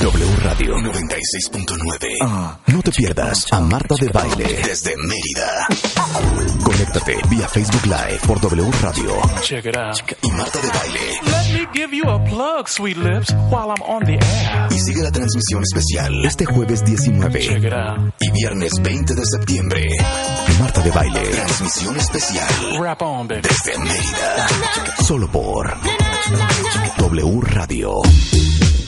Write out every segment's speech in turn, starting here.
W Radio 96.9. No te pierdas a Marta de Baile desde Mérida. Conéctate vía Facebook Live por W Radio Check it out. y Marta de Baile. Let me give you a plug, sweet lips, while I'm on the air. Y sigue la transmisión especial este jueves 19 Check it out. y viernes 20 de septiembre. Marta de Baile. Transmisión especial Rap on, baby. desde Mérida. Solo por W Radio.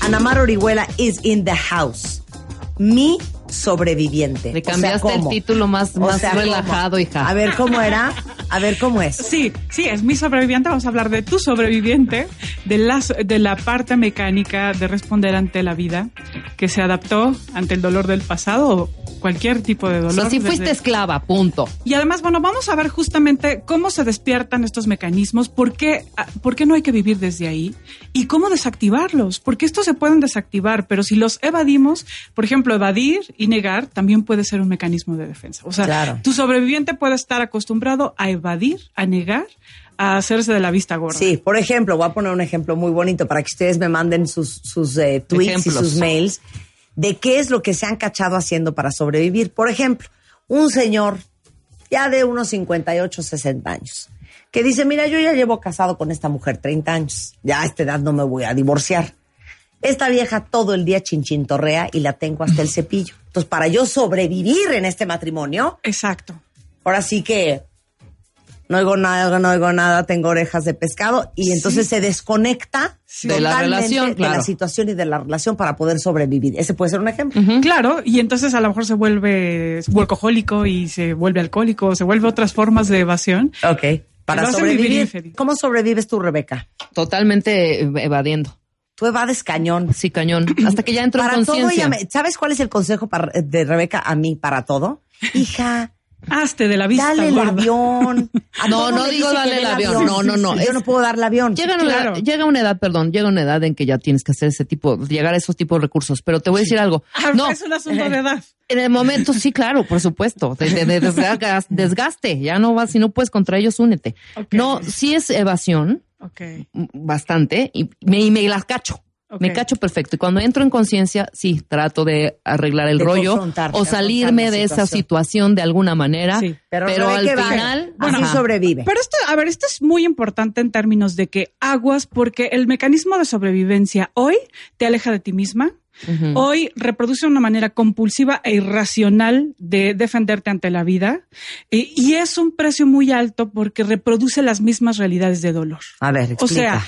Anamar Orihuela is in the house. Mi sobreviviente. Le O sea, cambiaste el título más, O más sea, ¿cómo? relajado, hija. A ver cómo era. A ver cómo es. Sí, sí, es mi sobreviviente. Vamos a hablar de tu sobreviviente, de, las, de la parte mecánica de responder ante la vida, que se adaptó ante el dolor del pasado o cualquier tipo de O dolor. sea, si fuiste desde- esclava, punto. Y además, bueno, vamos a ver justamente cómo se despiertan estos mecanismos, por qué, ah, por qué no hay que vivir desde ahí y cómo desactivarlos, porque estos se pueden desactivar, pero si los evadimos, por ejemplo, evadir y negar también puede ser un mecanismo de defensa. O sea, Claro. tu sobreviviente puede estar acostumbrado a evadir, a negar, a hacerse de la vista gorda. Sí, por ejemplo, voy a poner un ejemplo muy bonito para que ustedes me manden sus, sus eh, tweets Ejemplos. y sus mails de qué es lo que se han cachado haciendo para sobrevivir. Por ejemplo, un señor ya de unos 58, 60 años, que dice, mira, yo ya llevo casado con esta mujer 30 años, ya a esta edad no me voy a divorciar. Esta vieja todo el día chinchintorrea y la tengo hasta el cepillo. Entonces, para yo sobrevivir en este matrimonio, Exacto. ahora sí que no oigo nada, no oigo nada, tengo orejas de pescado y entonces se desconecta De la totalmente relación, de la situación y de la relación para poder sobrevivir. Ese puede ser un ejemplo. Claro, y entonces a lo mejor se vuelve workahólico y se vuelve alcohólico, se vuelve otras formas de evasión. Ok. Para sobrevivir. ¿Cómo sobrevives tú, Rebeca? Totalmente evadiendo. Tú evades cañón. Sí, cañón. Hasta que ya entro en Para todo, conciencia. ella me- ¿sabes cuál es el consejo para- de Rebeca a mí para todo? Hija, Hazte de la vista dale el gorda. avión. A No, todo no digo dé el avión. No, no, no. Yo Es- no puedo darle avión. Llega una, Claro. edad, llega una edad, perdón, llega una edad en que ya tienes que hacer ese tipo, llegar a esos tipos de recursos. Pero te voy a decir algo. Ah, No, Es un asunto de edad. en el momento sí, claro, por supuesto. De, de- de desga- desgaste. Ya no vas, si no puedes contra ellos, únete. No, sí es evasión, Ok. mm, bastante, y me, y me las cacho. Me cacho perfecto. Y cuando entro en conciencia, sí, trato de arreglar el De rollo o salirme de esa situación. de alguna manera. Sí. Pero, Pero, al final, así ajá. sobrevive. Pero esto, a ver, esto es muy importante en términos de que aguas, porque el mecanismo de sobrevivencia hoy te aleja de ti misma. Hoy reproduce una manera compulsiva e irracional de defenderte ante la vida eh, y es un precio muy alto porque reproduce las mismas realidades de dolor. A ver, explica. O sea,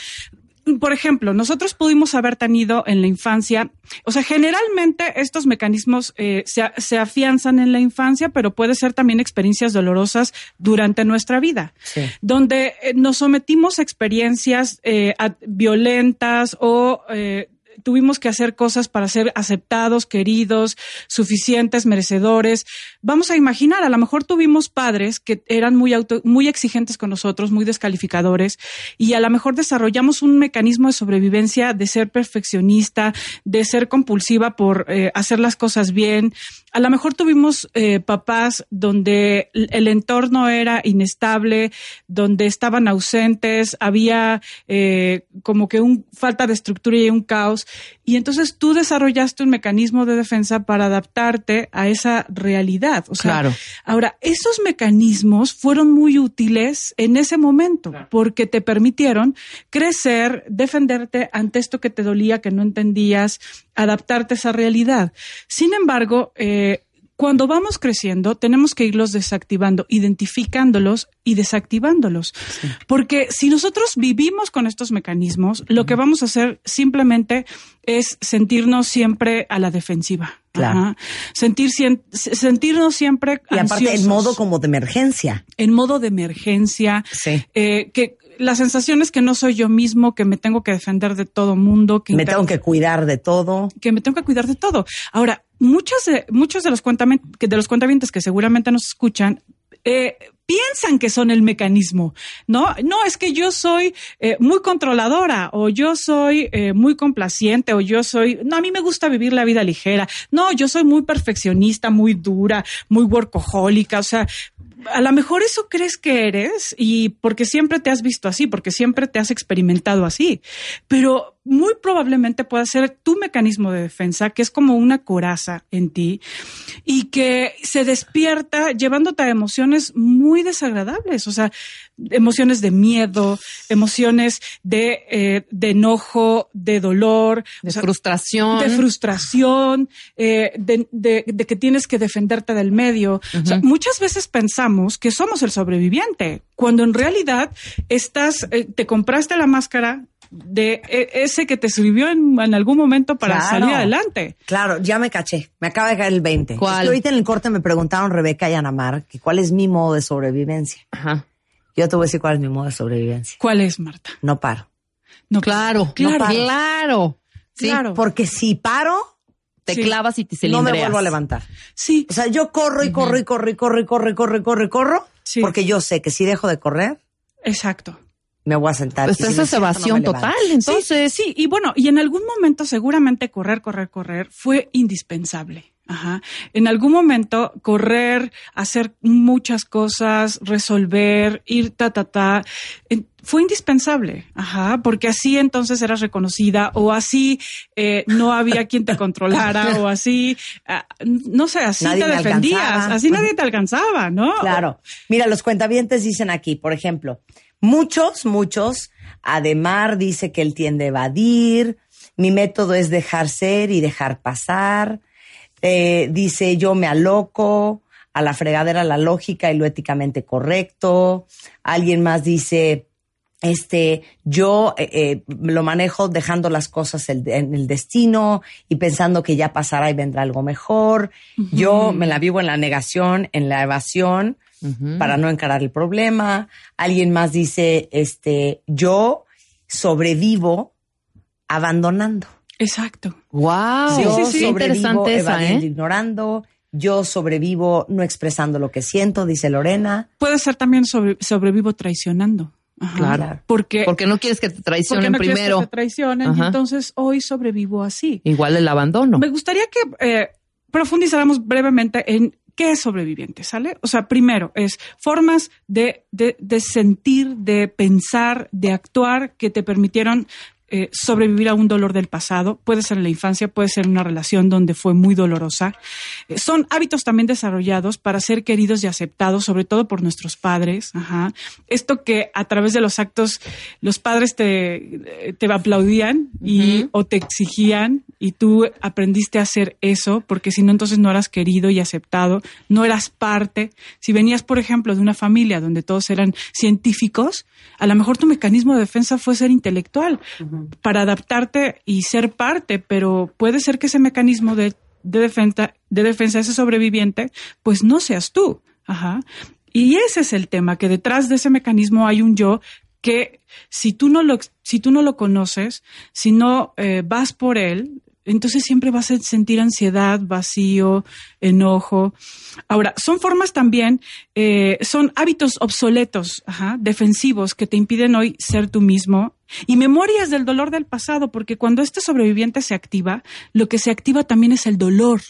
por ejemplo, nosotros pudimos haber tenido en la infancia, o sea, generalmente estos mecanismos eh, se, se afianzan en la infancia, pero puede ser también experiencias dolorosas durante nuestra vida, Sí. donde eh, nos sometimos a experiencias eh, violentas o... eh, Tuvimos que hacer cosas para ser aceptados, queridos, suficientes, merecedores. Vamos a imaginar, a lo mejor tuvimos padres que eran muy auto, muy exigentes con nosotros, muy descalificadores, y a lo mejor desarrollamos un mecanismo de sobrevivencia de ser perfeccionista, de ser compulsiva por eh, hacer las cosas bien. A lo mejor tuvimos eh, papás donde el entorno era inestable, donde estaban ausentes, había eh, como que un falta de estructura y un caos. Y entonces tú desarrollaste un mecanismo de defensa para adaptarte a esa realidad. O sea, Claro. Ahora, esos mecanismos fueron muy útiles en ese momento porque te permitieron crecer, defenderte ante esto que te dolía, que no entendías, adaptarte a esa realidad. Sin embargo, eh, cuando vamos creciendo, tenemos que irlos desactivando, identificándolos y desactivándolos. Porque si nosotros vivimos con estos mecanismos, lo que vamos a hacer simplemente es sentirnos siempre a la defensiva. Claro. Ajá. Sentir, sentirnos siempre Y aparte, en modo como de emergencia. en modo de emergencia, Sí. eh, que la sensación es que no soy yo mismo, que me tengo que defender de todo mundo, que me tengo que cuidar de todo. Que me tengo que cuidar de todo. Ahora, muchos de, muchos de los, de los cuentavientes que seguramente nos escuchan eh, piensan que son el mecanismo, ¿no? No, es que yo soy eh, muy controladora o yo soy eh, muy complaciente o yo soy, no, a mí me gusta vivir la vida ligera, no, yo soy muy perfeccionista, muy dura, muy workahólica, o sea, a lo mejor eso crees que eres y porque siempre te has visto así, porque siempre te has experimentado así, pero muy probablemente pueda ser tu mecanismo de defensa, que es como una coraza en ti y que se despierta llevándote a emociones muy desagradables, o sea, emociones de miedo, emociones de, eh, de enojo, de dolor, de frustración, de frustración, eh, de, de, de, que tienes que defenderte del medio. o sea, muchas veces pensamos que somos el sobreviviente, cuando en realidad estás, eh, te compraste la máscara de e, ese que te sirvió en, algún momento para salir adelante. Claro, ya me caché. Me acaba de caer el 20. ¿Cuál? ahorita en el corte me preguntaron Rebeca y Anamar que cuál es mi modo de sobrevivencia. Ajá. Yo te voy a decir cuál es mi modo de sobrevivencia. ¿Cuál es, Marta? No paro. No, claro, claro, claro. Sí, claro. porque si paro, te clavas y te cilindreas. No me vuelvo a levantar. Sí. O sea, yo corro y corro y corro y corro y corro y corro y corro y corro, sí. porque yo sé que si dejo de correr, exacto me voy a sentar. Pues esa es evasión total, entonces. Sí, y bueno, y en algún momento seguramente correr, correr, correr fue indispensable. Ajá. En algún momento correr, hacer muchas cosas, resolver, ir ta ta ta, fue indispensable, ajá, porque así entonces eras reconocida o así eh, no había quien te controlara o así, ah, no sé, así te defendías, así nadie te alcanzaba, ¿no? Claro. Mira, los cuentavientes dicen aquí, por ejemplo, Muchos, muchos. Ademar dice que él tiende a evadir. Mi método es dejar ser y dejar pasar. Eh, dice yo me aloco a la fregadera la lógica y lo éticamente correcto. Alguien más dice, este, yo eh, eh, lo manejo dejando las cosas en el destino y pensando que ya pasará y vendrá algo mejor. Yo me la vivo en la negación, en la evasión para no encarar el problema. Alguien más dice, este, yo sobrevivo abandonando. Exacto. Wow. Sí, sí, sí, interesante esa, ¿eh? ignorando. Yo sobrevivo no expresando lo que siento, dice Lorena. Puede ser también sobrevivo traicionando. claro. Porque, porque no quieres que te traicionen porque no primero. que te traicionen, y entonces hoy sobrevivo así. Igual el abandono. Me gustaría que eh, profundizáramos brevemente en ¿Qué es sobreviviente? ¿Sale? O sea, primero es formas de, de, de sentir, de pensar, de actuar que te permitieron eh, sobrevivir a un dolor del pasado. Puede ser en la infancia, puede ser en una relación donde fue muy dolorosa. Eh, son hábitos también desarrollados para ser queridos y aceptados, sobre todo por nuestros padres. Ajá. Esto que a través de los actos los padres te, te aplaudían y, o te exigían y tú aprendiste a hacer eso porque si no entonces no eras querido y aceptado, no eras parte. Si venías, por ejemplo, de una familia donde todos eran científicos, a lo mejor tu mecanismo de defensa fue ser intelectual para adaptarte y ser parte, pero puede ser que ese mecanismo de, defensa, de defensa, ese sobreviviente, pues no seas tú. Ajá. Y ese es el tema, que detrás de ese mecanismo hay un yo que si tú no lo, si tú no lo conoces, si no eh, vas por él, entonces siempre vas a sentir ansiedad, vacío, enojo. Ahora, son formas también, eh, son hábitos obsoletos, defensivos, que te impiden hoy ser tú mismo. Y memorias del dolor del pasado, porque cuando este sobreviviente se activa, lo que se activa también es el dolor.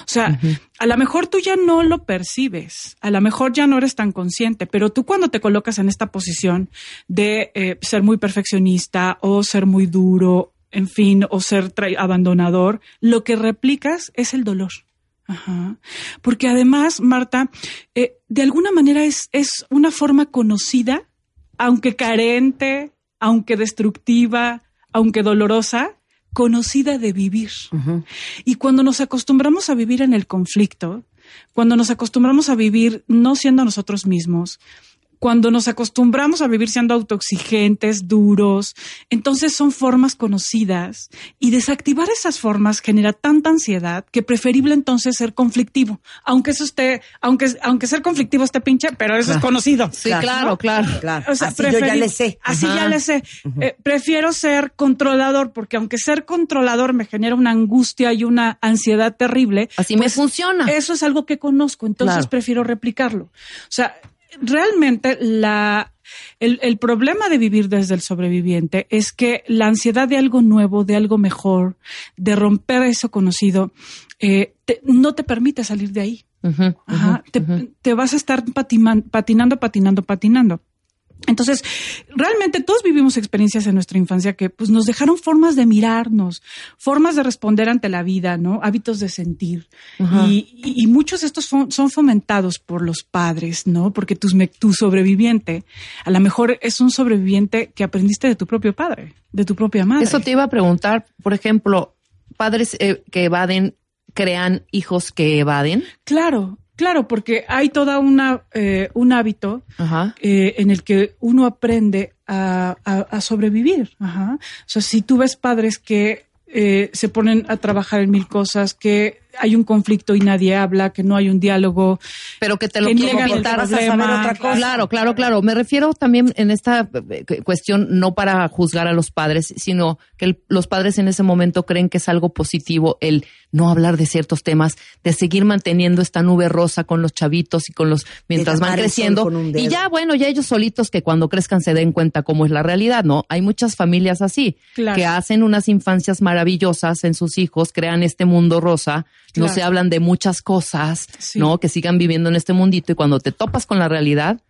O sea, a lo mejor tú ya no lo percibes, a lo mejor ya no eres tan consciente, pero tú cuando te colocas en esta posición de eh, ser muy perfeccionista o ser muy duro en fin, o ser abandonador, lo que replicas es el dolor. Ajá. Porque además, Marta, eh, de alguna manera es, es una forma conocida, aunque carente, aunque destructiva, aunque dolorosa, conocida de vivir. Y cuando nos acostumbramos a vivir en el conflicto, cuando nos acostumbramos a vivir no siendo nosotros mismos, cuando nos acostumbramos a vivir siendo autoexigentes, duros, entonces son formas conocidas y desactivar esas formas genera tanta ansiedad que preferible entonces ser conflictivo, aunque eso esté, aunque, aunque ser conflictivo esté pinche, pero eso es conocido. Sí, claro, claro. Claro. O sea, Así yo ya le sé. Así Ajá. ya le sé. Eh, prefiero ser controlador porque aunque ser controlador me genera una angustia y una ansiedad terrible. Así me funciona. Eso es algo que conozco, entonces Claro. prefiero replicarlo. O sea, realmente la, el, el problema de vivir desde el sobreviviente es que la ansiedad de algo nuevo, de algo mejor, de romper eso conocido, eh, te- no te permite salir de ahí. Ajá, te, vas a estar patiman- patinando, patinando, patinando. Entonces, realmente todos vivimos experiencias en nuestra infancia que pues, nos dejaron formas de mirarnos, formas de responder ante la vida, ¿no? Hábitos de sentir. Y, y- y muchos de estos son fomentados por los padres, ¿no? Porque tu sobreviviente, a lo mejor es un sobreviviente que aprendiste de tu propio padre, de tu propia madre. Eso te iba a preguntar, por ejemplo, padres eh, que evaden crean hijos que evaden. Claro, claro, porque hay toda una eh, un hábito Ajá. eh, en el que uno aprende a, a- a sobrevivir. Ajá. O sea, si tú ves padres que eh, se ponen a trabajar en mil cosas, que hay un conflicto y nadie habla, que no hay un diálogo, Pero que te lo quieren pintar. a saber otra cosa. Claro, claro, claro. Me refiero también en esta eh, cu- cuestión no para juzgar a los padres, sino que el- los padres en ese momento creen que es algo positivo el no hablar de ciertos temas, de seguir manteniendo esta nube rosa con los chavitos y con los mientras van creciendo. Y ya, bueno, ya ellos solitos que cuando crezcan se den cuenta cómo es la realidad, ¿no? Hay muchas familias así Claro. que hacen unas infancias maravillosas en sus hijos, crean este mundo rosa, no se hablan de muchas cosas, Sí. ¿no? Que sigan viviendo en este mundito y cuando te topas con la realidad,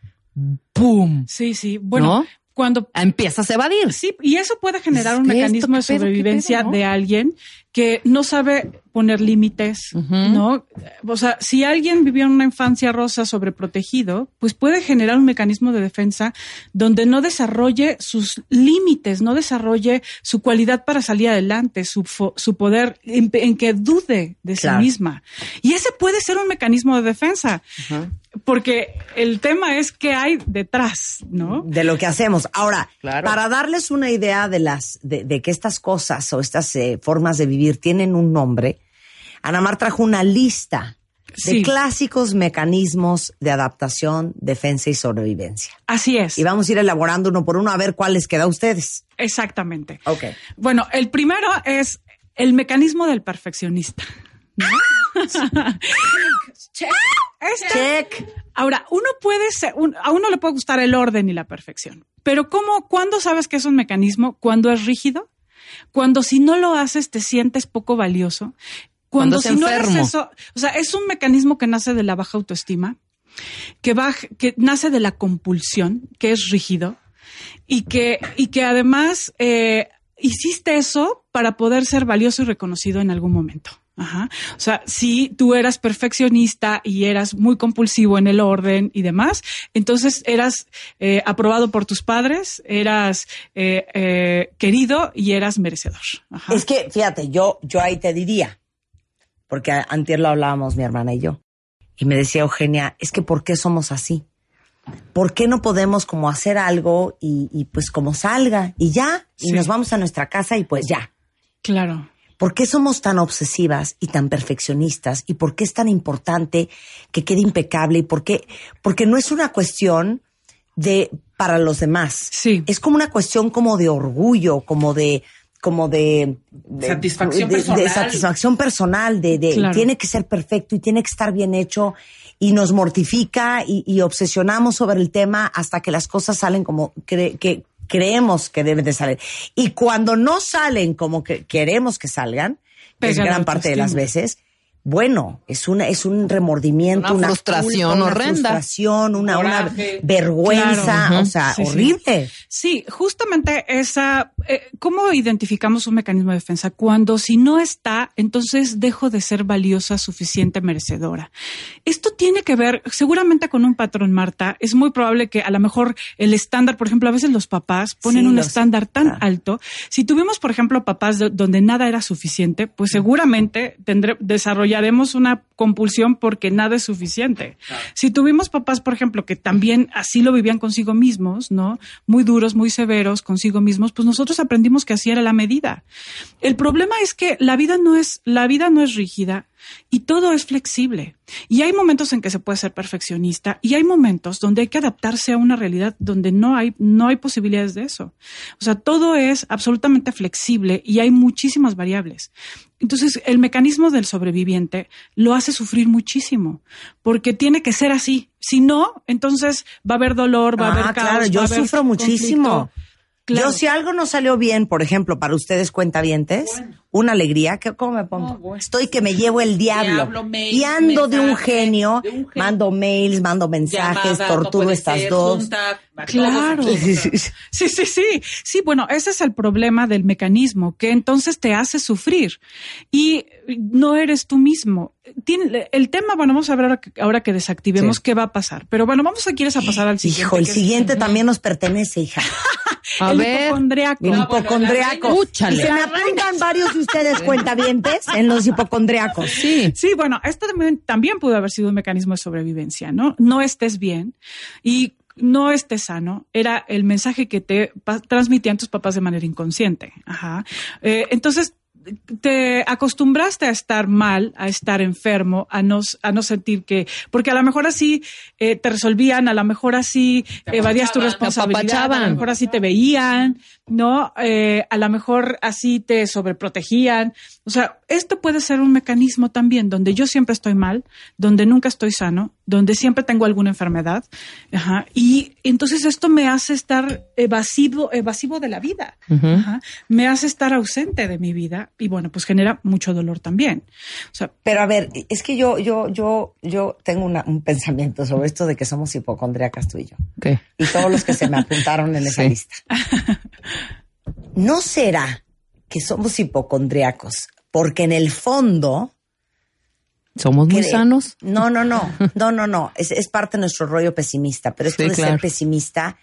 ¡pum! Sí, sí. Bueno, ¿No? cuando Empiezas a evadir. Sí, y eso puede generar Es un esto, mecanismo de ¿qué pedo, qué sobrevivencia pedo, no? de alguien que no sabe poner límites. ¿no? O sea, si alguien vivió en una infancia rosa sobreprotegido, pues puede generar un mecanismo de defensa donde no desarrolle sus límites, no desarrolle su cualidad para salir adelante, su, fo- su poder, en, en que dude de Claro. sí misma. Y ese puede ser un mecanismo de defensa, porque el tema es qué hay detrás, ¿no? de lo que hacemos. Ahora, Claro. para darles una idea de las de, de que estas cosas o estas eh, formas de vivir tienen un nombre, Ana Mar trajo una lista de Sí. clásicos mecanismos de adaptación, defensa y sobrevivencia. Así es. Y vamos a ir elaborando uno por uno a ver cuál les queda a ustedes. Exactamente. Ok. Bueno, el primero es el mecanismo del perfeccionista. ¿no? Este- Check. Ahora, uno puede ser, un- a uno le puede gustar el orden y la perfección, pero ¿cómo, cuándo sabes que es un mecanismo? Cuando es rígido, cuando si no lo haces te sientes poco valioso, Cuando si no eres enfermo. eso, o sea, es un mecanismo que nace de la baja autoestima, que, baj- que nace de la compulsión, que es rígido, y que, y que además eh, hiciste eso para poder ser valioso y reconocido en algún momento. Ajá. O sea, si tú eras perfeccionista y eras muy compulsivo en el orden y demás, entonces eras eh, aprobado por tus padres, eras eh, eh, querido y eras merecedor. Ajá. Es que, fíjate, yo, yo ahí te diría, porque antier lo hablábamos mi hermana y yo, y me decía Eugenia, es que ¿por qué somos así? ¿Por qué no podemos como hacer algo y, y pues como salga y ya? Y Sí. nos vamos a nuestra casa y pues ya. Claro. ¿Por qué somos tan obsesivas y tan perfeccionistas? ¿Y por qué es tan importante que quede impecable? ¿Y por qué? Porque no es una cuestión de para los demás. Sí. Es como una cuestión como de orgullo, como de como de, de- Satisfacción de- de personal. satisfacción personal, de, de Claro. tiene que ser perfecto y tiene que estar bien hecho y nos mortifica y, y obsesionamos sobre el tema hasta que las cosas salen como que creemos que deben de salir. Y cuando no salen como que queremos que salgan, que es Pega la gran parte de las veces, bueno, es una es un remordimiento, Una una, frustración culpa, una horrenda. frustración, una, una vergüenza, Claro. o sea, Sí, horrible. Sí, justamente esa, eh, ¿cómo identificamos un mecanismo de defensa? Cuando si no está, entonces dejo de ser valiosa, suficiente, merecedora. Esto tiene que ver seguramente con un patrón, Marta. Es muy probable que a lo mejor el estándar, por ejemplo, a veces los papás ponen Sí, un estándar tan claro. alto. Si tuvimos, por ejemplo, papás de- donde nada era suficiente, pues seguramente tendré, desarrollaron desarrollaremos una compulsión porque nada es suficiente. Si tuvimos papás, por ejemplo, que también así lo vivían consigo mismos, ¿no? Muy duros, muy severos consigo mismos, pues nosotros aprendimos que así era la medida. El problema es que la vida no es, la vida no es rígida y todo es flexible. Y hay momentos en que se puede ser perfeccionista y hay momentos donde hay que adaptarse a una realidad donde no hay, no hay posibilidades de eso. O sea, todo es absolutamente flexible y hay muchísimas variables. Entonces, el mecanismo del sobreviviente lo hace sufrir muchísimo, porque tiene que ser así. Si no, entonces va a haber dolor, va a haber Ah, caos. claro, va yo a haber sufro muchísimo. Claro. Yo si algo no salió bien, por ejemplo, para ustedes cuentavientes, una alegría, que ¿cómo me pongo? Estoy que me llevo el diablo. Diablo, mail, y ando de un genio, de un genio. mando mails, mando mensajes, Llamada, torturo estas ser, dos. junta, Claro. Sí, sí, sí. Sí, bueno, ese es el problema del mecanismo, que entonces te hace sufrir y no eres tú mismo. El tema, bueno, vamos a ver ahora que, ahora que desactivemos Sí. qué va a pasar. Pero bueno, vamos a quieres a pasar al siguiente. Hijo, el es- siguiente también nos pertenece, hija. A el ver, hipocondriaco. Hipocondriaco. la Y Úchale. se me apuntan varios de ustedes cuentavientes en los hipocondriacos. sí. Sí, bueno, esto también, también pudo haber sido un mecanismo de sobrevivencia, ¿no? No estés bien y no estés sano, era el mensaje que te transmitían tus papás de manera inconsciente. Ajá. Eh, entonces, te acostumbraste a estar mal, a estar enfermo, a no, a no sentir que, porque a lo mejor así eh, te resolvían, a lo mejor así evadías tu responsabilidad, a lo mejor así te veían, ¿no? Eh, a lo mejor así te sobreprotegían. O sea, esto puede ser un mecanismo también donde yo siempre estoy mal, donde nunca estoy sano, donde siempre tengo alguna enfermedad. Ajá. Y entonces esto me hace estar evasivo, evasivo de la vida. Ajá. Me hace estar ausente de mi vida y bueno, pues genera mucho dolor también. O sea, Pero a ver, es que yo, yo, yo, yo tengo una- un pensamiento sobre esto de que somos hipocondriacas tú y yo. Y todos los que se me apuntaron en esa Sí. lista. ¿No será que somos hipocondriacos porque en el fondo Somos muy sanos. No, no, no, no, no, no. Es, es parte de nuestro rollo pesimista, pero esto Sí, de ser pesimista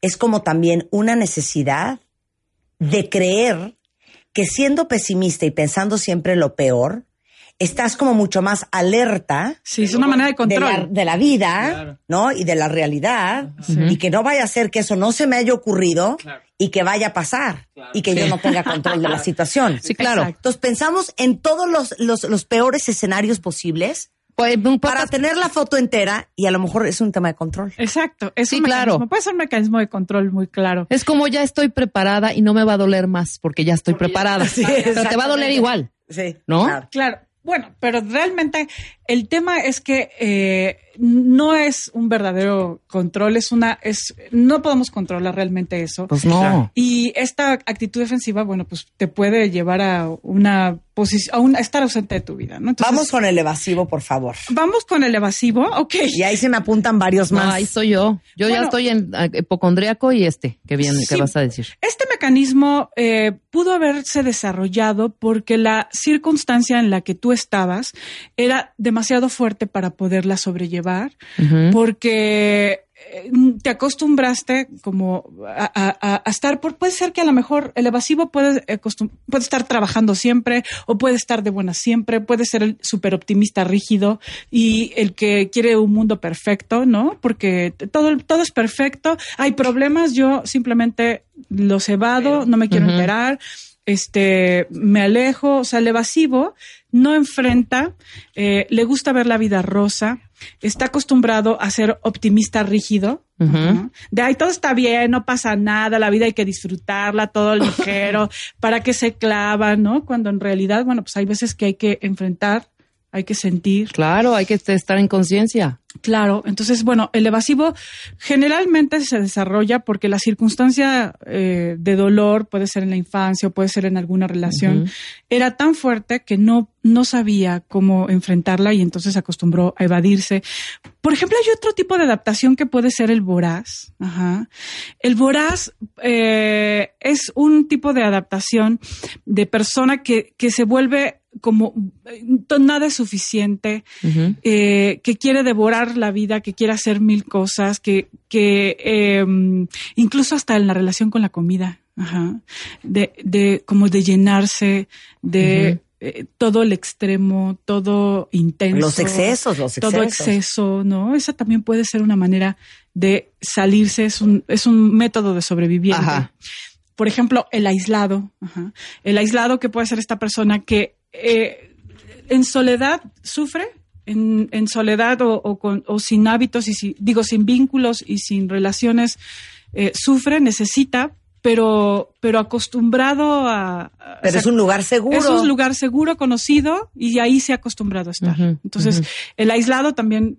es como también una necesidad de creer que siendo pesimista y pensando siempre lo peor, estás como mucho más alerta sí, es una manera de de la, control. de la vida, Claro. ¿no? Y de la realidad. Sí. Y que no vaya a ser que eso no se me haya ocurrido Claro. Y que vaya a pasar. Claro. Y que yo no tenga control de la situación. Sí, claro. Exacto. Entonces pensamos en todos los, los, los peores escenarios posibles Pues, para tener la foto entera y a lo mejor es un tema de control. Exacto, es Sí, un claro. mecanismo, puede ser un mecanismo de control muy claro. es como ya estoy preparada y no me va a doler más porque ya estoy preparada. Sí, Pero te va a doler igual. Sí. ¿No? claro. Claro, bueno, pero realmente el tema es que eh, no es un verdadero control, es una, es, no podemos controlar realmente eso. Pues no. Y esta actitud defensiva, bueno, pues te puede llevar a una a, un- a estar ausente de tu vida, ¿no? Entonces, Vamos con el evasivo, por favor. vamos con el evasivo, ok. Y ahí se me apuntan varios No, más. ahí soy yo. Yo ya estoy en eh, hipocondriaco y este, que bien, Sí. ¿qué vas a decir? Este mecanismo eh, pudo haberse desarrollado porque la circunstancia en la que tú estabas era demasiado fuerte para poderla sobrellevar, porque te acostumbraste como a, a- a estar, por, puede ser que a lo mejor el evasivo puede, acostum- puede estar trabajando siempre o puede estar de buena siempre, puede ser el súper optimista rígido y el que quiere un mundo perfecto, ¿no? Porque todo, todo es perfecto, hay problemas, yo simplemente los evado, no me quiero enterar, este, me alejo, o sea, el evasivo no enfrenta, eh, le gusta ver la vida rosa, está acostumbrado a ser optimista rígido, de ahí todo está bien, no pasa nada, la vida hay que disfrutarla, todo ligero, para que se clava, ¿no? Cuando en realidad, bueno, pues hay veces que hay que enfrentar, hay que sentir. Claro, hay que estar en conciencia. Claro, entonces, bueno, el evasivo generalmente se desarrolla porque la circunstancia eh, de dolor puede ser en la infancia o puede ser en alguna relación, era tan fuerte que no, no sabía cómo enfrentarla y entonces se acostumbró a evadirse. Por ejemplo, hay otro tipo de adaptación que puede ser el voraz. Ajá. El voraz eh, es un tipo de adaptación de persona que, que se vuelve como eh, nada es suficiente, eh, que quiere devorar la vida, que quiere hacer mil cosas, que, que eh, incluso hasta en la relación con la comida, ajá, de, de como de llenarse, de eh, todo el extremo, todo intenso. Los excesos, los excesos. Todo exceso, ¿no? Esa también puede ser una manera de salirse, es un, es un método de sobreviviente. Ajá. Por ejemplo, el aislado. Ajá. El aislado que puede ser esta persona que eh, en soledad sufre, en, en soledad o, o con, o sin hábitos y si, digo sin vínculos y sin relaciones, eh, sufre, necesita, pero, pero acostumbrado a... a- Pero o es un lugar seguro. es un lugar seguro, conocido, y ahí se ha acostumbrado a estar. Entonces, el aislado también,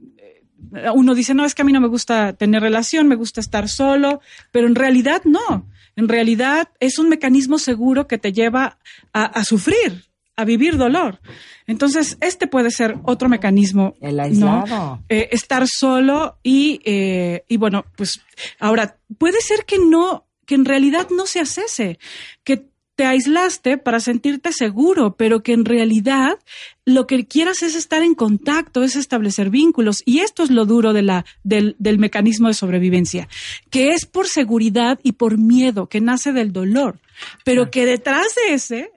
eh, uno dice, no, es que a mí no me gusta tener relación, me gusta estar solo, pero en realidad no. En realidad es un mecanismo seguro que te lleva a, a sufrir, a vivir dolor. Entonces, este puede ser otro mecanismo. El ¿no? aislado. Eh, estar solo y, eh, y bueno, pues ahora, puede ser que no, que en realidad no seas ese, que te aislaste para sentirte seguro, pero que en realidad lo que quieras es estar en contacto, es establecer vínculos. Y esto es lo duro de la, del, del mecanismo de sobrevivencia, que es por seguridad y por miedo, que nace del dolor, pero que detrás de ese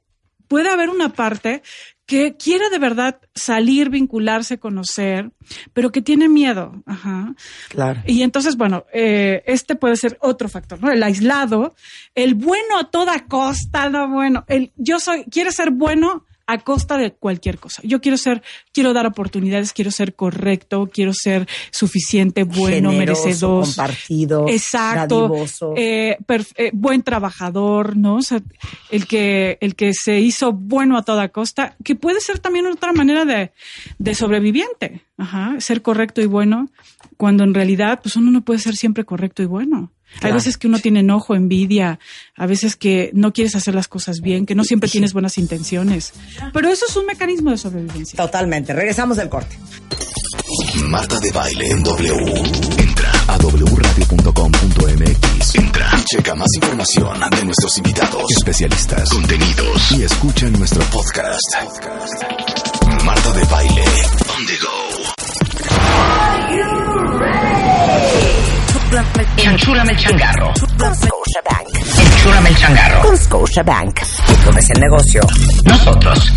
puede haber una parte que quiere de verdad salir, vincularse, conocer, pero que tiene miedo. Ajá. Claro. Y entonces, bueno, eh, este puede ser otro factor, ¿no? El aislado, el bueno a toda costa, no bueno, el yo soy, quiere ser bueno a costa de cualquier cosa. Yo quiero ser, quiero dar oportunidades, quiero ser correcto, quiero ser suficiente, bueno, Generoso, merecedoso. compartido, Exacto. Eh, eh, buen trabajador, ¿no? O sea, el que, el que se hizo bueno a toda costa, que puede ser también otra manera de, de sobreviviente. Ajá, ser correcto y bueno, cuando en realidad, pues uno no puede ser siempre correcto y bueno. Hay Claro. veces que uno tiene enojo, envidia, a veces que no quieres hacer las cosas bien, que no siempre tienes buenas intenciones. Pero eso es un mecanismo de sobrevivencia. Totalmente. Regresamos del corte. Marta de Baile en W. Entra a wradio.com.mx. Entra. Checa más información de nuestros invitados, especialistas, contenidos y escucha nuestro podcast. Marta de Baile. On the go. Enchúlame el changarro. Con Scotiabank. Enchúlame el changarro. Con Scotiabank. Donde es el negocio, Nosotros,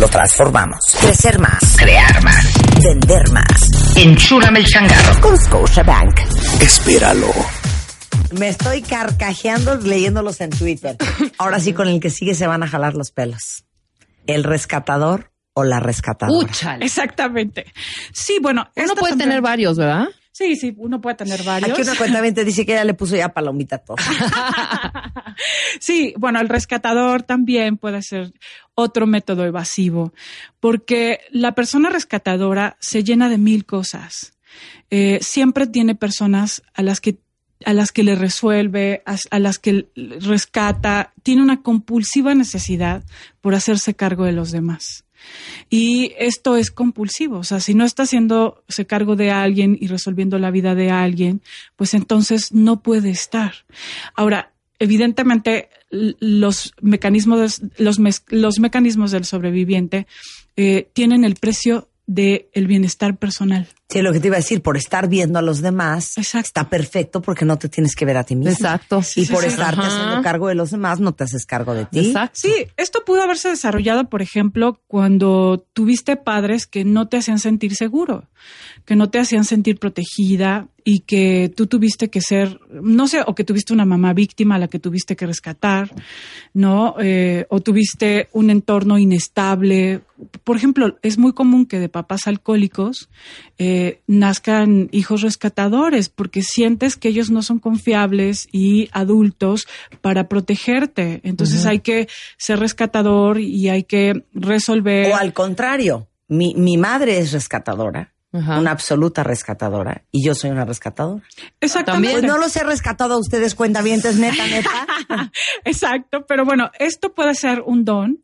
lo transformamos. Crecer más. crear más. Vender más. Enchúlame el changarro. Con Scotiabank. Espéralo. Me estoy carcajeando leyéndolos en Twitter. Ahora sí, con el que sigue se van a jalar los pelos. El rescatador o la rescatadora. Úchale. Exactamente. Sí, bueno. Uno puede también- tener varios, ¿verdad? Sí, sí, uno puede tener varios. Aquí una cuenta te dice que ella le puso ya palomita todo. Sí, bueno, el rescatador también puede ser otro método evasivo, porque la persona rescatadora se llena de mil cosas. Eh, siempre tiene personas a las que a las que le resuelve, a, a las que rescata, tiene una compulsiva necesidad por hacerse cargo de los demás. Y esto es compulsivo, o sea, si no está haciéndose cargo de alguien y resolviendo la vida de alguien, pues entonces no puede estar. Ahora, evidentemente, los mecanismos, de- los, los mecanismos del sobreviviente eh, tienen el precio del bienestar personal. Sí, lo que te iba a decir, por estar viendo a los demás, Exacto. está perfecto porque no te tienes que ver a ti mismo. Exacto. Y Sí, por sí. estarte Ajá. haciendo cargo de los demás, no te haces cargo de ti. Exacto. Sí, esto pudo haberse desarrollado, por ejemplo, cuando tuviste padres que no te hacían sentir seguro, que no te hacían sentir protegida y que tú tuviste que ser, no sé, o que tuviste una mamá víctima a la que tuviste que rescatar, ¿no? Eh, o tuviste un entorno inestable. Por ejemplo, es muy común que de papás alcohólicos eh, nazcan hijos rescatadores porque sientes que ellos no son confiables y adultos para protegerte. Entonces hay que ser rescatador y hay que resolver. O al contrario, mi, mi madre es rescatadora, Ajá. una absoluta rescatadora, y yo soy una rescatadora. Exactamente. Pues no los he rescatado a ustedes, cuentavientes, neta, neta. Exacto, pero bueno, esto puede ser un don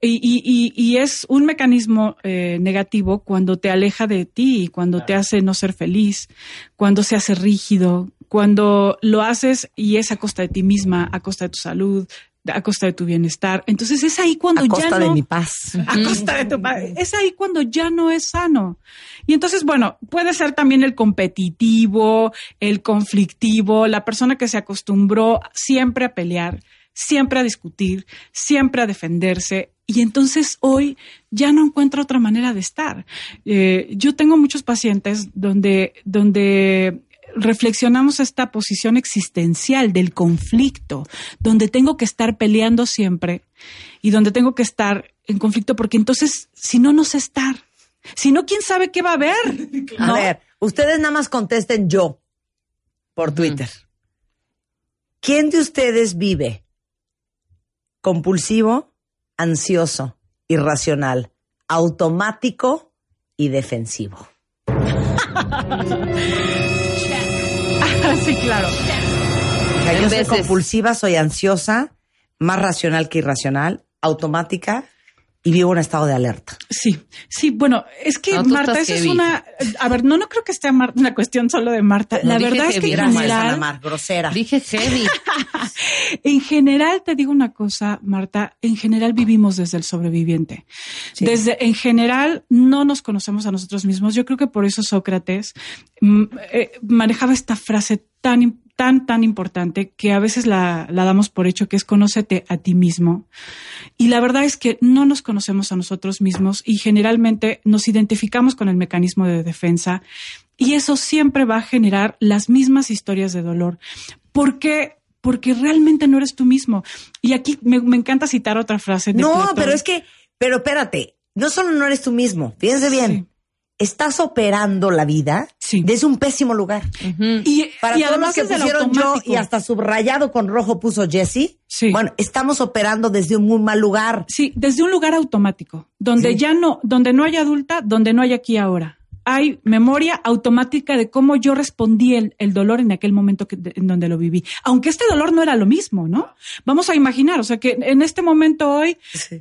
y, y- y- y es un mecanismo eh, negativo cuando te aleja de ti, cuando te hace no ser feliz, cuando se hace rígido, cuando lo haces y es a costa de ti misma, a costa de tu salud, a costa de tu bienestar. Entonces es ahí cuando A ya costa no, de mi paz. a costa de tu pa- Es ahí cuando ya no es sano. Y entonces, bueno, puede ser también el competitivo, el conflictivo, la persona que se acostumbró siempre a pelear, siempre a discutir, siempre a defenderse. Y entonces hoy ya no encuentro otra manera de estar. Eh, yo tengo muchos pacientes donde, donde reflexionamos esta posición existencial del conflicto, donde tengo que estar peleando siempre y donde tengo que estar en conflicto, porque entonces, si no, no sé estar. Si no, quién sabe qué va a haber. A ver, ustedes nada más contesten yo por Twitter. ¿Quién de ustedes vive compulsivo, ansioso, irracional, automático y defensivo? sí, claro. O sea, En yo soy veces. compulsiva, soy ansiosa, más racional que irracional, automática y vivo en estado de alerta. Sí, sí, bueno, es que No, Marta, esa es heavy. una, a ver, no, no creo que esté Mar- una cuestión solo de Marta. No La dije verdad es que en general, Mar, grosera. Dije heavy. en general te digo una cosa, Marta, en general vivimos desde el sobreviviente. Sí. Desde, en general no nos conocemos a nosotros mismos. Yo creo que por eso Sócrates mm, eh, manejaba esta frase tan, im- tan, tan importante que a veces la, la damos por hecho, que es conócete a ti mismo. Y la verdad es que no nos conocemos a nosotros mismos y generalmente nos identificamos con el mecanismo de defensa y eso siempre va a generar las mismas historias de dolor. ¿Por qué? Porque realmente no eres tú mismo. Y aquí me, me encanta citar otra frase de No, Platón. pero es que, pero espérate, no solo no eres tú mismo, fíjense bien, Sí. estás operando la vida Sí. desde un pésimo lugar. Y, Para y todos los que pusieron yo y hasta subrayado con rojo puso Jesse, Sí. bueno, estamos operando desde un muy mal lugar. Sí, desde un lugar automático, donde Sí. ya no, donde no hay adulta, donde no hay aquí ahora. Hay memoria automática de cómo yo respondí el, el dolor en aquel momento que, de- en donde lo viví. Aunque este dolor no era lo mismo, ¿no? Vamos a imaginar, o sea, que en este momento hoy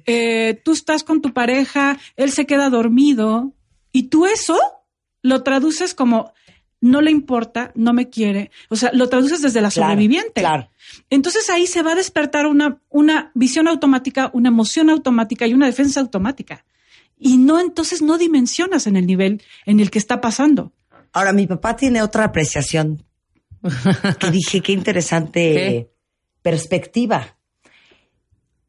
eh, tú estás con tu pareja, él se queda dormido y tú eso lo traduces como no le importa, no me quiere. O sea, lo traduces desde la Claro, sobreviviente. claro. Entonces ahí se va a despertar una, una visión automática, una emoción automática y una defensa automática. Y no, entonces no dimensionas en el nivel en el que está pasando. Ahora, mi papá tiene otra apreciación que dije, qué interesante ¿Qué? perspectiva.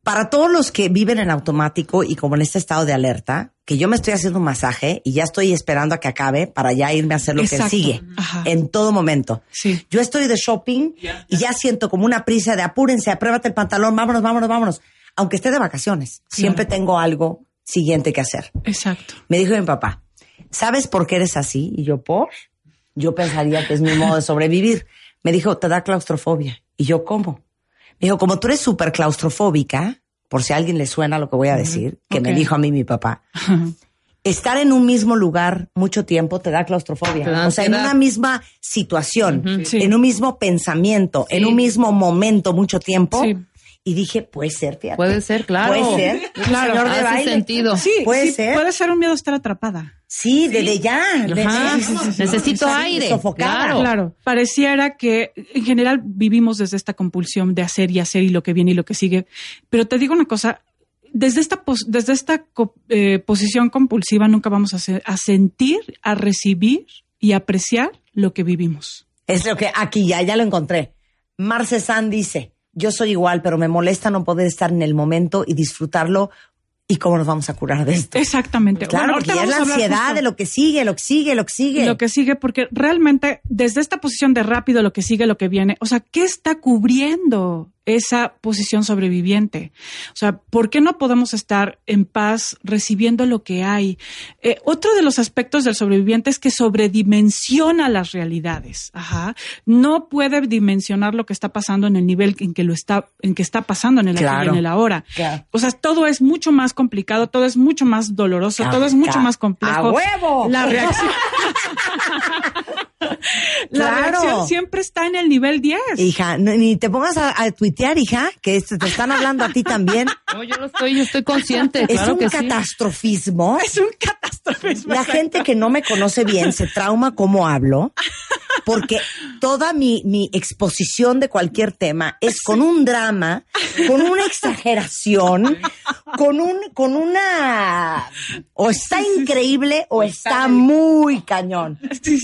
Para todos los que viven en automático y como en este estado de alerta, que yo me estoy haciendo un masaje y ya estoy esperando a que acabe para ya irme a hacer lo que sigue Ajá. en todo momento. Sí. Yo estoy de shopping y ya siento como una prisa de apúrense, apruébate el pantalón, vámonos, vámonos, vámonos. Aunque esté de vacaciones, siempre tengo algo siguiente que hacer. Exacto. Me dijo mi papá, ¿sabes por qué eres así? Y yo, ¿por? Yo pensaría que es mi modo de sobrevivir. Me dijo, te da claustrofobia. Y yo, ¿cómo? Me dijo, como tú eres súper claustrofóbica, por si a alguien le suena lo que voy a decir, que me dijo a mí mi papá, estar en un mismo lugar mucho tiempo te da claustrofobia. Te da o sea, en una misma situación, Sí. en un mismo pensamiento, en un mismo momento mucho tiempo. Sí. Y dije, puede ser, fíjate. Puede ser, claro. Puede ser. Claro, Señor de baile. sentido. Sí, Puede sí, ser. Puede ser un miedo a estar atrapada. Sí, desde ya. Ajá. sí, sí, sí, sí. Necesito aire. Sofocada. Claro. Claro, pareciera que en general vivimos desde esta compulsión de hacer y hacer y lo que viene y lo que sigue. Pero te digo una cosa, desde esta, pos- desde esta co- eh, posición compulsiva nunca vamos a, se- a sentir, a recibir y apreciar lo que vivimos. Es lo que aquí ya, ya lo encontré. Marce San dice, yo soy igual, pero me molesta no poder estar en el momento y disfrutarlo. ¿Y cómo nos vamos a curar de esto? Exactamente. Claro, Bueno, ya es la ansiedad justo de lo que sigue, lo que sigue, lo que sigue. Lo que sigue, porque realmente desde esta posición de rápido, lo que sigue, lo que viene, o sea, ¿qué está cubriendo esa posición sobreviviente? O sea, ¿por qué no podemos estar en paz recibiendo lo que hay? Eh, otro de los aspectos del sobreviviente es que sobredimensiona las realidades. Ajá. No puede dimensionar lo que está pasando en el nivel en que lo está, en que está pasando en el aquí y Claro. en el ahora. Claro. O sea, todo es mucho más complicado, todo es mucho más doloroso, Ca- todo es mucho ca- más complejo. ¡A huevo! La reacción. La Claro. reacción siempre está en el nivel 10. Hija, no- ni te pongas a, a tuitear, hija, que este- te están hablando a ti también. No, yo lo estoy, yo estoy consciente. es claro un que sí. catastrofismo. Es un catastrofismo. La gente que no me conoce bien se trauma cómo hablo, porque toda mi, mi exposición de cualquier tema es con un drama, con una exageración, con un, con una O está increíble o está muy cañón.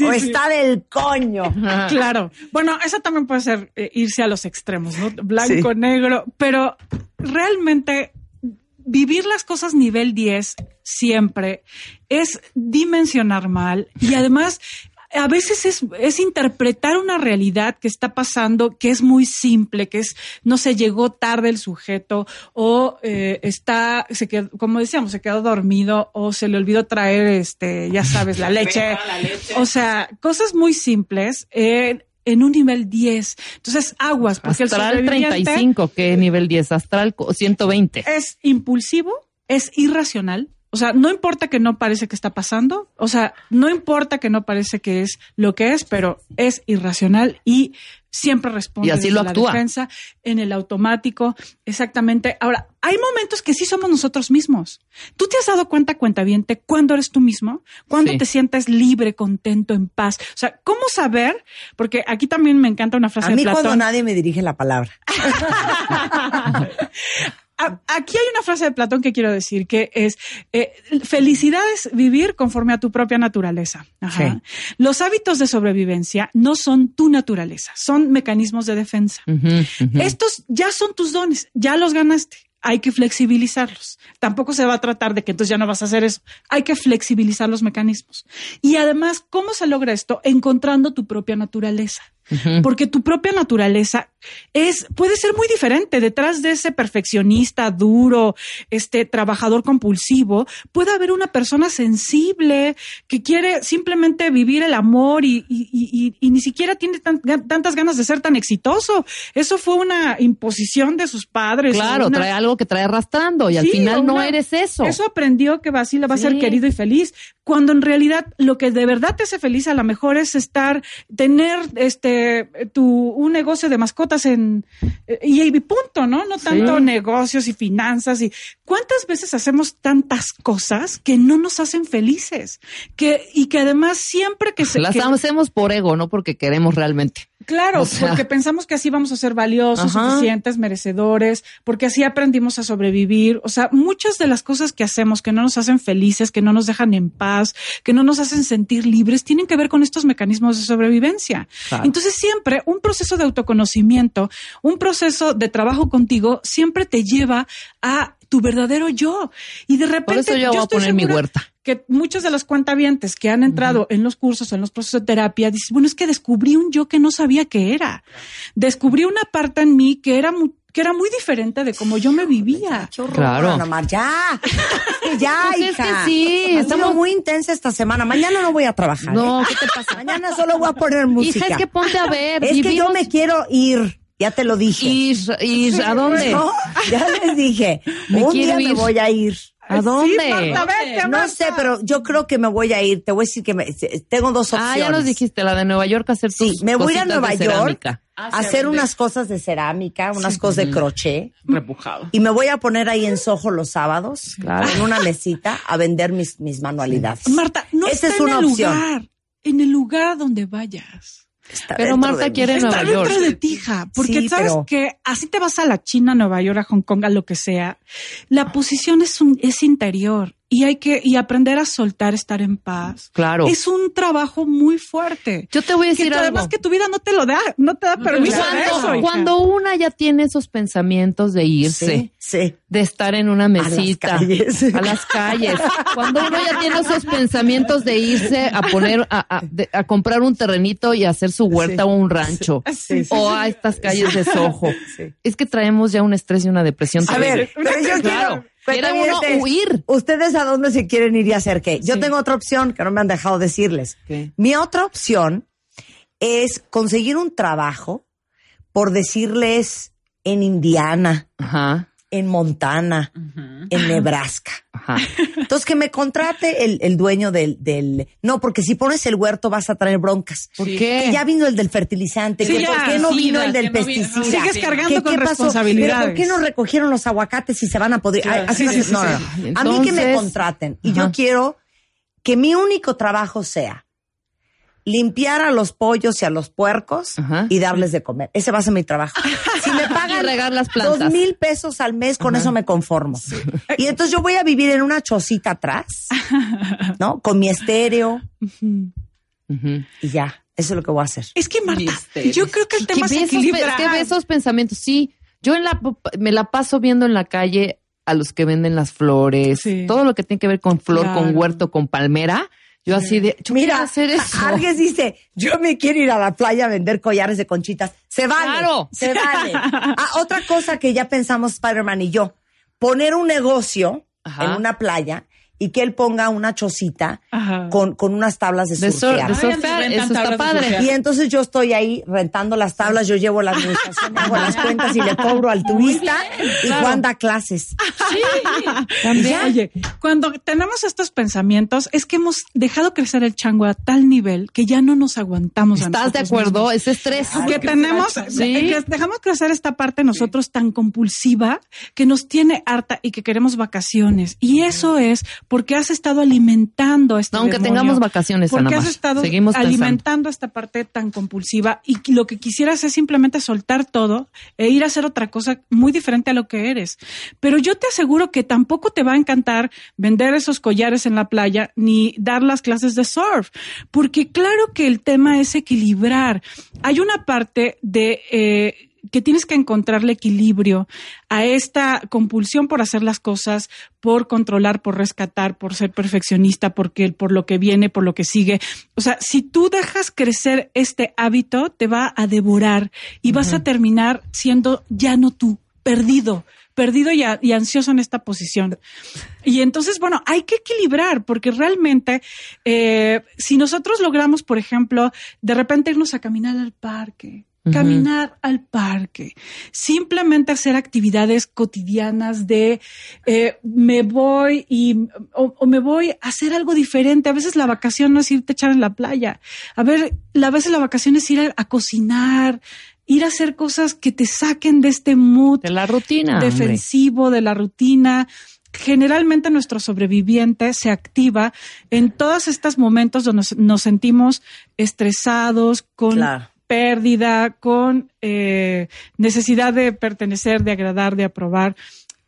O está del coño. Claro. Bueno, eso también puede ser eh, irse a los extremos, ¿no? Blanco, negro, pero realmente vivir las cosas nivel 10 siempre es dimensionar mal y además a veces es, es interpretar una realidad que está pasando que es muy simple, que es, no se llegó tarde el sujeto o eh, está, se quedó, como decíamos, se quedó dormido o se le olvidó traer, este, ya sabes, la leche. O sea, cosas muy simples. eh, en un nivel 10. Entonces, aguas, porque el Astral sobreviviente 35, ¿qué nivel 10? Astral co- 120. es impulsivo, es irracional. O sea, no importa que no parece que está pasando, o sea, no importa que no parece que es lo que es, pero es irracional y siempre responde Y así lo la actúa. defensa, en el automático, exactamente. Ahora, hay momentos que sí somos nosotros mismos. ¿Tú te has dado cuenta, cuentaviente, cuándo eres tú mismo? ¿Cuándo Sí. te sientes libre, contento, en paz? O sea, ¿cómo saber? Porque aquí también me encanta una frase A mí de Platón. cuando nadie me dirige la palabra. A- Aquí hay una frase de Platón que quiero decir, que es, eh, felicidad es vivir conforme a tu propia naturaleza. Ajá. Los hábitos de sobrevivencia no son tu naturaleza, son mecanismos de defensa. Estos ya son tus dones, ya los ganaste. Hay que flexibilizarlos. Tampoco se va a tratar de que entonces ya no vas a hacer eso. Hay que flexibilizar los mecanismos. Y además, ¿cómo se logra esto? Encontrando tu propia naturaleza. Porque tu propia naturaleza es, puede ser muy diferente. Detrás de ese perfeccionista, duro, este trabajador compulsivo, puede haber una persona sensible que quiere simplemente vivir el amor y, y- y- ni siquiera tiene tan- tantas ganas de ser tan exitoso. Eso fue una imposición de sus padres. Claro, una- trae algo que trae arrastrando y al final no eres eso. Eso aprendió que Basile va a ser querido y feliz, cuando en realidad lo que de verdad te hace feliz a lo mejor es estar, tener este tu un negocio de mascotas en eh, y, punto, ¿no? No tanto negocios y finanzas y cuántas veces hacemos tantas cosas que no nos hacen felices, que y que además siempre que se Las que- hacemos por ego, no porque queremos realmente. Claro, O sea- porque pensamos que así vamos a ser valiosos, Ajá. suficientes, merecedores, porque así aprendimos a sobrevivir. O sea, muchas de las cosas que hacemos que no nos hacen felices, que no nos dejan en paz, que no nos hacen sentir libres, tienen que ver con estos mecanismos de sobrevivencia. Claro. Entonces, siempre un proceso de autoconocimiento, un proceso de trabajo contigo, siempre te lleva a tu verdadero yo. Y de repente. Por eso yo voy a poner mi huerta. que muchos de los cuentavientes que han entrado en los cursos, en los procesos de terapia, dicen, bueno, es que descubrí un yo que no sabía que era. Descubrí una parte en mí que era muy, que era muy diferente de cómo yo me vivía. Qué horror, Claro. Mar, ya. Ya, Pues es hija. que sí, estamos- muy intensa esta semana. Mañana no voy a trabajar. No, ¿eh? ¿qué te pasa? Mañana solo voy a poner música. Hija, es que ponte a ver. Es que yo me quiero ir. Ya te lo dije. Ir, ir, ¿a dónde? No, ya les dije. Me un día me voy a ir. ¿A dónde? Sí, Marta, vete, No Marta. sé, pero yo creo que me voy a ir. Te voy a decir que me- tengo dos opciones. ah, ya nos dijiste, la de Nueva York, hacer tus Sí, me voy a a Nueva York a hacer unas cosas de cerámica, unas cosas de crochet. Repujado. Y me voy a poner ahí en Soho los sábados, Claro. en una mesita, a vender mis, mis manualidades. Marta, no Esa está es una en el opción. lugar, en el lugar donde vayas. Está Pero dentro Marta quiere Está Nueva dentro York. de ti, hija, porque Sí, sabes pero- que así te vas a la China, a Nueva York, a Hong Kong, a lo que sea. La posición es un, es interior y hay que y aprender a soltar, estar en paz. Claro. Es un trabajo muy fuerte. Yo te voy a Que decir tú- algo. además que tu vida no te lo da, no te da permiso de eso. Cuando, cuando una ya tiene esos pensamientos de irse, Sí, sí. de estar en una mesita, las calles. a las calles. Cuando uno ya tiene esos pensamientos de irse a poner, a, a- de- a comprar un terrenito y hacer su huerta o un rancho, Sí, sí, o a estas calles de Soho, Sí. es que traemos ya un estrés y una depresión. A ver, pero yo Claro. quiero... Quiere uno cuentavientes, huir. ¿Ustedes a dónde se quieren ir y hacer qué? Yo tengo otra opción que no me han dejado decirles. ¿Qué? Mi otra opción es conseguir un trabajo por decirles en Indiana, Ajá, en Montana, en Nebraska. ajá. Entonces, que me contrate el, el dueño del, del... No, porque si pones el huerto vas a traer broncas. ¿Por Que qué? ya vino el del fertilizante, Sí, que por qué no sí, vino da, el del que no vino. pesticida. Ajá, sigues cargando ¿Qué- con qué pasó? Pero ¿por qué no recogieron los aguacates y se van a? Claro, Ay, así sí, no, no, no, no. A mí que me Entonces- contraten. Y yo quiero que mi único trabajo sea limpiar a los pollos y a los puercos Ajá. y darles de comer. Ese va a ser mi trabajo. Me pagan Y regar las plantas. dos mil pesos al mes, con eso me conformo. Y entonces yo voy a vivir en una chocita atrás, ¿no? Con mi estéreo y ya. Eso es lo que voy a hacer. Es que Marta, yo creo que el tema ¿Qué es ve esos pe- equilibrar. ¿Qué ve esos pensamientos? Sí, yo en la, me la paso viendo en la calle a los que venden las flores, Sí. todo lo que tiene que ver con flor, con huerto, con palmera. Yo así de, yo Mira, quiero hacer eso. alguien dice, yo me quiero ir a la playa a vender collares de conchitas. Se vale. Claro. Se vale. Ah, otra cosa que ya pensamos Spider-Man y yo, poner un negocio Ajá. en una playa y que él ponga una chocita con, con unas tablas de De, sur- surfear. de eso está padre. Y entonces yo estoy ahí rentando las tablas, yo llevo la administración, hago las cuentas y le cobro al turista y Juan da clases. También. Oye, cuando tenemos estos pensamientos, es que hemos dejado crecer el chango a tal nivel que ya no nos aguantamos. a ¿Estás de acuerdo? mismos. Es estrés. que tenemos, Sí. que dejamos crecer esta parte nosotros tan compulsiva que nos tiene harta y que queremos vacaciones. Y eso es porque has estado alimentando este Aunque demonio. tengamos vacaciones, Porque Ana has estado Seguimos pensando. alimentando esta parte tan compulsiva y lo que quisieras es simplemente soltar todo e ir a hacer otra cosa muy diferente a lo que eres. Pero yo te aseguro que tampoco te va a encantar vender esos collares en la playa ni dar las clases de surf, porque claro que el tema es equilibrar. Hay una parte de... eh, que tienes que encontrarle equilibrio a esta compulsión por hacer las cosas, por controlar, por rescatar, por ser perfeccionista, porque por lo que viene, por lo que sigue. O sea, si tú dejas crecer este hábito, te va a devorar y vas a terminar siendo ya no tú, perdido perdido y, a- y ansioso en esta posición. Y entonces, bueno, hay que equilibrar, porque realmente, eh, si nosotros logramos, por ejemplo, de repente irnos a caminar al parque, caminar al parque, simplemente hacer actividades cotidianas de eh, me voy y o, o me voy a hacer algo diferente. A veces la vacación no es irte a echar en la playa. A ver, a veces la vacación es ir a, a cocinar, ir a hacer cosas que te saquen de este mood De la rutina. hombre. defensivo de la rutina. Generalmente nuestro sobreviviente se activa en todos estos momentos donde nos, nos sentimos estresados, con Claro. Pérdida, con eh, necesidad de pertenecer, de agradar, de aprobar.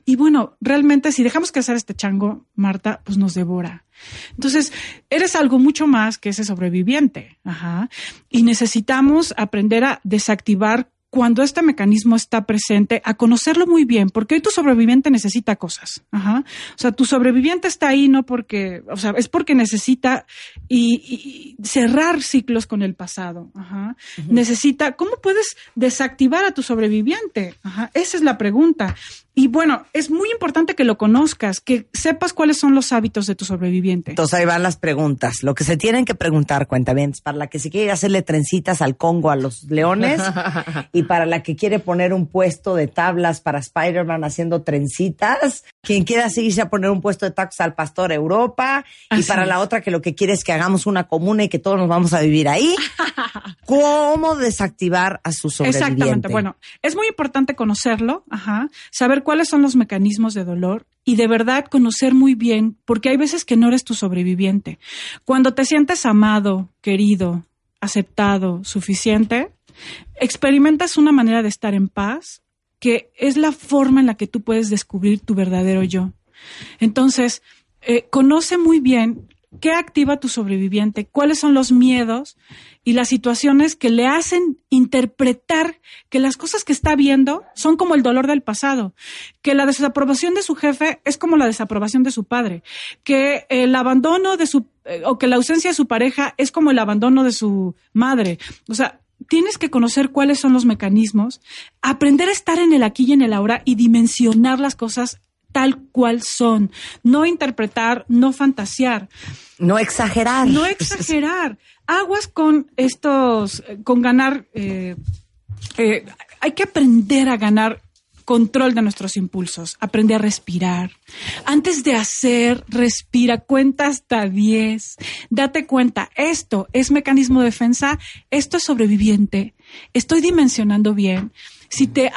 Y bueno, realmente si dejamos crecer este chango, Marta, pues nos devora. Entonces, eres algo mucho más que ese sobreviviente. Ajá. Y necesitamos aprender a desactivar cuando este mecanismo está presente, a conocerlo muy bien, porque hoy tu sobreviviente necesita cosas. Ajá. O sea, tu sobreviviente está ahí no porque, o sea, es porque necesita y, y cerrar ciclos con el pasado. Ajá. Necesita, ¿cómo puedes desactivar a tu sobreviviente? Ajá. Esa es la pregunta. Y bueno, es muy importante que lo conozcas, que sepas cuáles son los hábitos de tu sobreviviente. Entonces ahí van las preguntas. Lo que se tienen que preguntar, cuentavientes, para la que se quiere hacerle trencitas al Congo a los leones y para la que quiere poner un puesto de tablas para Spider-Man haciendo trencitas, quien quiera irse a poner un puesto de tacos al Pastor Europa y Así para la otra que lo que quiere es que hagamos una comuna y que todos nos vamos a vivir ahí. ¿Cómo desactivar a su sobreviviente? Exactamente. Bueno, es muy importante conocerlo, ajá, saber cuáles son los mecanismos de dolor y de verdad conocer muy bien, porque hay veces que no eres tu sobreviviente. Cuando te sientes amado, querido, aceptado, suficiente, experimentas una manera de estar en paz que es la forma en la que tú puedes descubrir tu verdadero yo. Entonces, eh, conoce muy bien qué activa tu sobreviviente, cuáles son los miedos y las situaciones que le hacen interpretar que las cosas que está viendo son como el dolor del pasado, que la desaprobación de su jefe es como la desaprobación de su padre, que el abandono de su eh, o que la ausencia de su pareja es como el abandono de su madre. O sea, tienes que conocer cuáles son los mecanismos, aprender a estar en el aquí y en el ahora y dimensionar las cosas tal cual son, no interpretar, no fantasear. No exagerar. No exagerar. Aguas con estos, eh, con ganar. eh, eh, hay que aprender a ganar control de nuestros impulsos. Aprende a respirar. Antes de hacer, respira, cuenta hasta 10. Date cuenta, esto es mecanismo de defensa, esto es sobreviviente, estoy dimensionando bien. Si te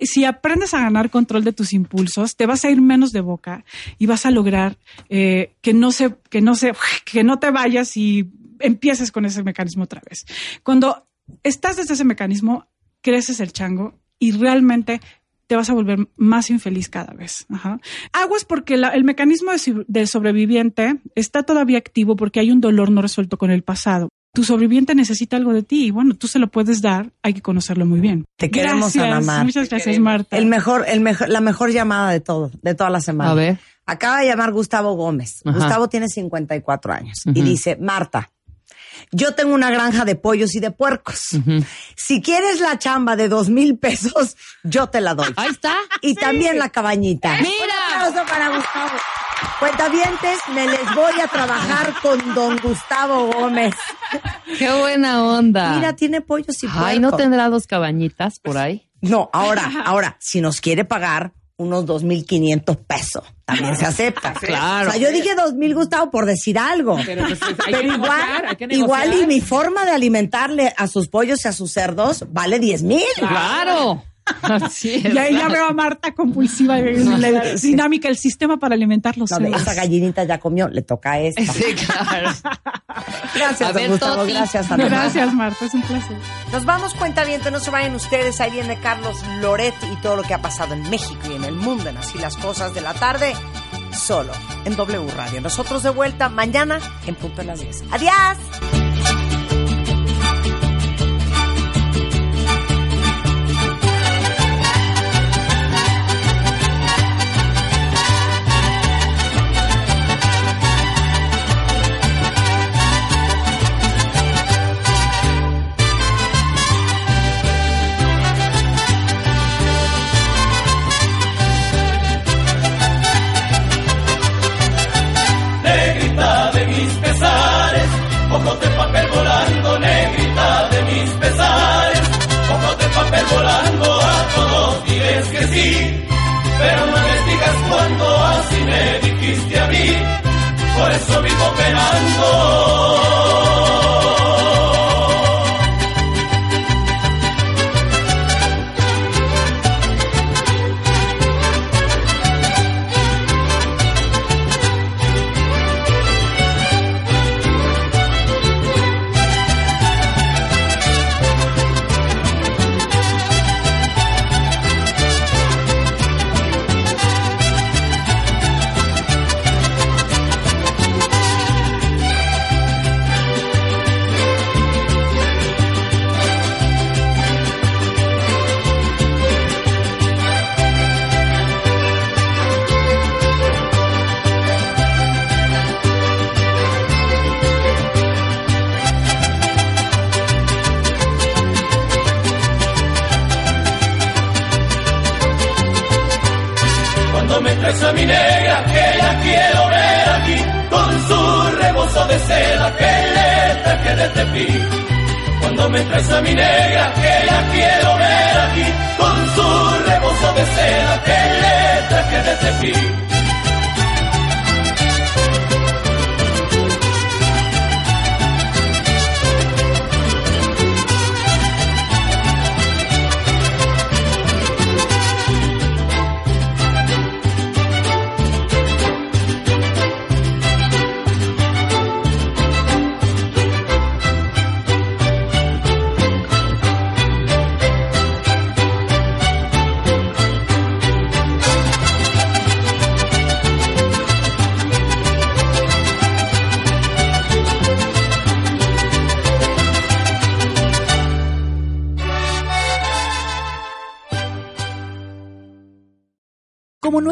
si aprendes a ganar control de tus impulsos, te vas a ir menos de boca y vas a lograr eh, que no se, que no se, que no te vayas y empieces con ese mecanismo otra vez. Cuando estás desde ese mecanismo, creces el chango y realmente te vas a volver más infeliz cada vez. Ajá. Aguas porque el mecanismo de, del sobreviviente está todavía activo porque hay un dolor no resuelto con el pasado. Tu sobreviviente necesita algo de ti y bueno, tú se lo puedes dar, hay que conocerlo muy bien. Te queremos, gracias, Ana Mar. Muchas gracias, Marta. El mejor, el mejor, la mejor llamada de todo, de toda la semana. A ver. Acaba de llamar Gustavo Gómez. Ajá. Gustavo tiene 54 años y Ujú. dice, Marta, yo tengo una granja de pollos y de puercos. Si quieres la chamba de dos mil pesos, yo te la doy. Ahí está. Y también la cabañita. Mira. Un aplauso para Gustavo. Cuentavientes, me les voy a trabajar con don Gustavo Gómez. Qué buena onda. Mira, tiene pollos y puercos. Ay, ¿no tendrá dos cabañitas por ahí? No, ahora, ahora, si nos quiere pagar unos 2.500 pesos, también se acepta. Claro. O sea, yo dije 2.000, Gustavo, por decir algo. Pero, pues, hay que Pero igual, negociar, igual y mi forma de alimentarle a sus pollos y a sus cerdos vale 10,000. Claro. Así es. Ya, ya veo a Marta compulsiva, la dinámica, el sistema para alimentar los No, esa gallinita ya comió, le toca a esta. Sí, claro. Gracias, A don ver, Gustavo. Toti. Gracias, Ana. Gracias, Marta, es un placer. Nos vamos, cuentavientes, no se vayan ustedes. Ahí viene Carlos Loret y todo lo que ha pasado en México y en el mundo en Así las Cosas de la Tarde, solo en W Radio. Nosotros de vuelta mañana en punto de las 10. ¡Adiós! Ojos de papel volando, negrita de mis pesares, ojos de papel volando, a todos diles que sí, pero no les digas cuando así me dijiste a mí, por eso vivo penando. Cuando me traes a mi negra, que la quiero ver aquí, con su rebozo de seda que le traje de Tepic.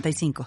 906985.